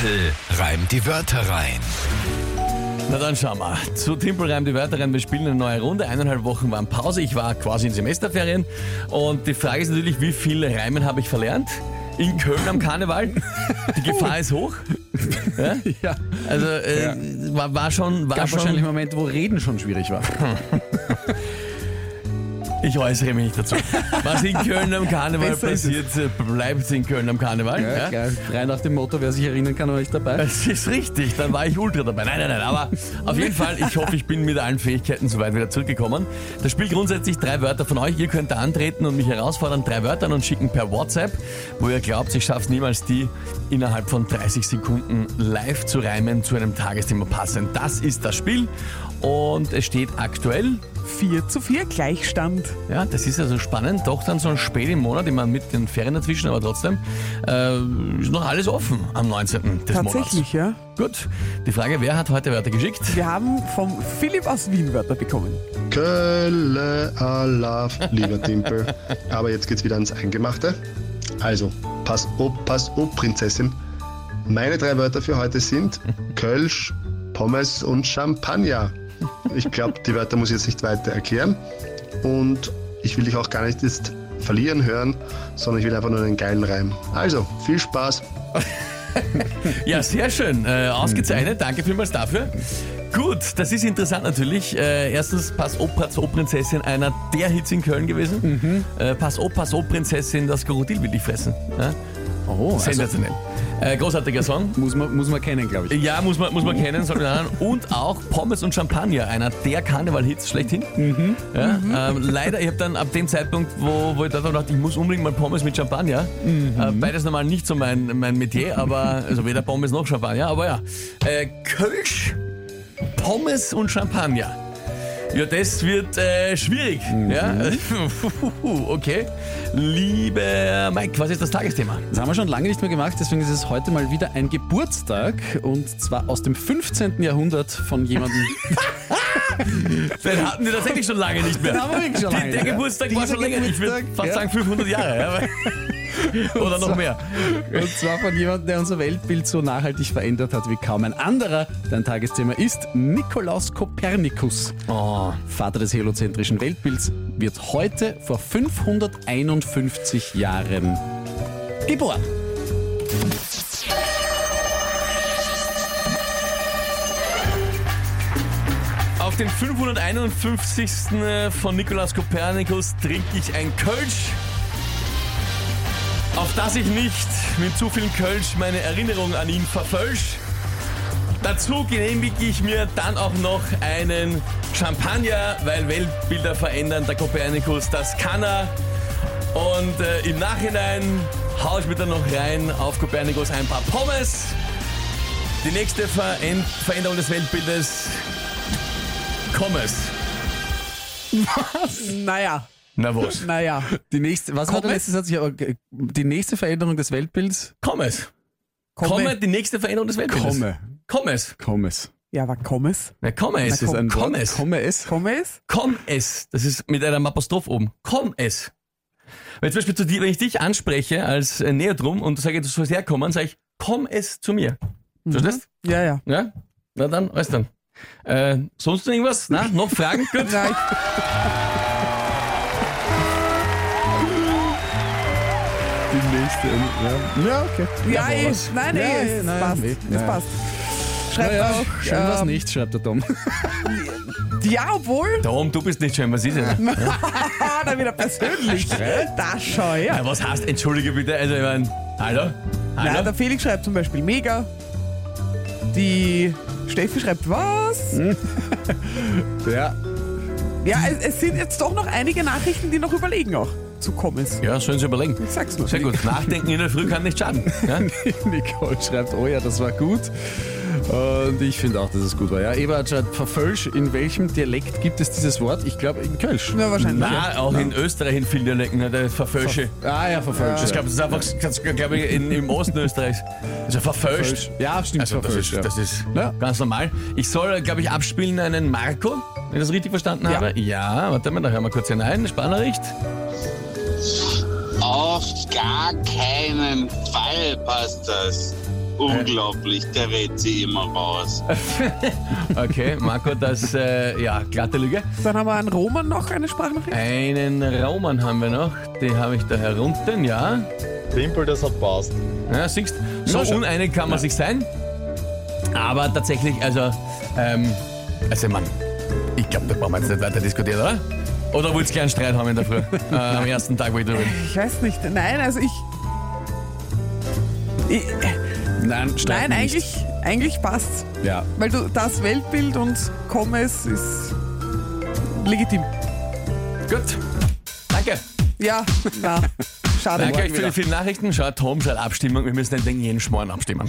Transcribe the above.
Tempel reimt die Wörter rein. Na dann schauen wir. Zu Timpel reimt die Wörter rein. Wir spielen eine neue Runde. Eineinhalb Wochen waren Pause. Ich war quasi in Semesterferien. Und die Frage ist natürlich, wie viele Reimen habe ich verlernt? In Köln am Karneval. Die Gefahr ist hoch. Ja? Ja. Also äh, Ja. war, war schon, war Gab schon wahrscheinlich Momente, wo Reden schon schwierig war. Ich äußere mich nicht dazu. Was in Köln am Karneval Besser passiert, äh, bleibt in Köln am Karneval. Ja, Ja. Frei nach dem Motto, wer sich erinnern kann, war ich dabei. Das ist richtig, dann war ich ultra dabei. Nein, nein, nein, aber auf jeden Fall, ich hoffe, ich bin mit allen Fähigkeiten soweit wieder zurückgekommen. Das Spiel grundsätzlich drei Wörter von euch. Ihr könnt da antreten und mich herausfordern, drei Wörter und schicken per WhatsApp, wo ihr glaubt, ich schaff's niemals, die innerhalb von 30 Sekunden live zu reimen zu einem Tagesthema passend. Das ist das Spiel und es steht aktuell 4 zu 4 Gleichstand. Ja, das ist also spannend. Doch dann so spät im Monat, immer mit den Ferien dazwischen, aber trotzdem äh, ist noch alles offen am 19. des Tatsächlich, ja. Monats. Gut. Die Frage, wer hat heute Wörter geschickt? Wir haben vom Philipp aus Wien Wörter bekommen. Kölle Alaf, lieber Timpel. Aber jetzt geht's wieder ans Eingemachte. Also, pass ob, pass ob, Prinzessin. Meine drei Wörter für heute sind Kölsch, Pommes und Champagner. Ich glaube, die Wörter muss ich jetzt nicht weiter erklären. Und ich will dich auch gar nicht jetzt verlieren hören, sondern ich will einfach nur einen geilen Reim. Also, viel Spaß. Ja, sehr schön. Äh, ausgezeichnet. Danke vielmals dafür. Gut, das ist interessant natürlich. Äh, erstens, Pass op, Pass op, Prinzessin, einer der Hits in Köln gewesen. Äh, Pass op, Pass op, Prinzessin, das Krokodil will dich fressen. Ja? Oh, also Sensationell. Äh, großartiger Song. muss man, muss man kennen, glaube ich. Ja, muss man, muss man kennen, sollte man sagen. Und auch Pommes und Champagner, einer der Karneval-Hits schlechthin. Ja, ähm, leider, ich habe dann ab dem Zeitpunkt, wo, wo ich da dachte, ich muss unbedingt mal Pommes mit Champagner. Äh, beides normal nicht so mein, mein Metier, aber also weder Pommes noch Champagner, aber ja. Äh, Kölsch, Pommes und Champagner. Ja, das wird äh, schwierig. Ja? okay. Lieber Mike, was ist das Tagesthema? Das haben wir schon lange nicht mehr gemacht, deswegen ist es heute mal wieder ein Geburtstag und zwar aus dem 15. Jahrhundert von jemandem. Den hatten wir tatsächlich schon lange nicht mehr. Den haben wir wirklich schon lange Der mehr. Geburtstag war schon länger. Ich würde Geburtstag, fast ja. sagen 500 Jahre. Ja, Oder noch mehr. Und zwar von jemandem, der unser Weltbild so nachhaltig verändert hat wie kaum ein anderer. Dein Tagesthema ist Nikolaus Kopernikus. Oh, Vater des heliozentrischen Weltbilds, wird heute vor 551 Jahren geboren. auf den 551. von Nikolaus Kopernikus trinke ich ein Kölsch, auf das ich nicht mit zu viel Kölsch meine Erinnerung an ihn verfälsch. Dazu genehmige ich mir dann auch noch einen Champagner, weil Weltbilder verändern, der Kopernikus, das kann er. Und äh, im Nachhinein haue ich mir dann noch rein auf Kopernikus ein paar Pommes. Die nächste Veränd Veränderung des Weltbildes, Pommes. Naja, Na was? naja. Die nächste, was war der letzte Satz? Ich, äh, die nächste Veränderung des Weltbilds? Pommes. Komme. Komme, die nächste Veränderung des Weltbildes. Komme. Kommes. Kommes. Ja, aber komm es. Na, komm es. Ist das ein Wort? komm es. Komme es? Komm es? Komm es. Das ist mit einem Apostroph oben. Komm es. Wenn zum Beispiel zu dir, wenn ich dich anspreche als äh, Neodrum und du sagst, du sollst herkommen, sage ich, komm es zu mir. Verstehst? Ja, ja. Ja? Na dann, alles dann. Äh, sonst noch irgendwas? Na, noch Fragen? Gut. Nein. Die nächste. Ja, ja okay. Ja, eh, was? nein, Ja, nee, eh, es nein, passt. nee, Es nein. passt. Schreibt Naja, auch. schön was ähm, nicht, schreibt der Tom. Ja, obwohl. Tom, du bist nicht schön, was ist denn? Da wieder persönlich. Das schau her. Ja, was heißt, entschuldige bitte, also ich mein, hallo? Hallo? Ja, der Felix schreibt zum Beispiel mega. Die Steffi schreibt was? Ja. Ja, es, es sind jetzt doch noch einige Nachrichten, die noch überlegen auch zu Kommes. ja, sollen Sie überlegen. Ich sag's nur. Sehr gut. Nachdenken in der Früh kann nicht schaden. Ja? Nicole schreibt, oh ja, das war gut. Und ich finde auch, dass es gut war. Ja, Eberhard schreibt, verfölsch, in welchem Dialekt gibt es dieses Wort? Ich glaube in Kölsch. Ja, wahrscheinlich. Na, auch in Österreich in vielen Dialekten, ne, der Verfölsche. Ah ja, verfölsch. Ich ja. glaube, das ist einfach, das glaube ich, in, im Osten Österreichs. Also verfölscht. Ja, stimmt, Also das verfölscht. ist, ja. das ist Ja. ganz normal. Ich soll, glaube ich, abspielen einen Marco, wenn ich das richtig verstanden Ja. habe. Ja, warte mal, da hören wir kurz hinein. Sparnachricht. Auf gar keinen Fall passt das. Unglaublich, der rät sie immer raus. Okay, Marco, das, äh, ja, glatte Lüge. Dann haben wir einen Roman noch, eine Sprachnachricht. Einen Roman haben wir noch, den habe ich da herunten, ja. Dimpel, das hat passt. Ja, siehst so Na, uneinig kann man sich sein. Aber tatsächlich, also, ähm, also man, ich glaube, da brauchen wir jetzt nicht weiter diskutieren, oder? Oder wollt ihr einen Streit haben in der Früh? äh, am ersten Tag, wo ich drüber bin. Ich weiß nicht. Nein, also ich. ich Nein, streiten nein, nicht. eigentlich, eigentlich passt's. Ja. Weil du das Weltbild und Kommes ist legitim. Gut. Danke. Ja, na, schade. Danke euch für die vielen Nachrichten. Schaut, Tom, seid Abstimmung. Wir müssen nicht wegen jeden Schmarrn abstimmen.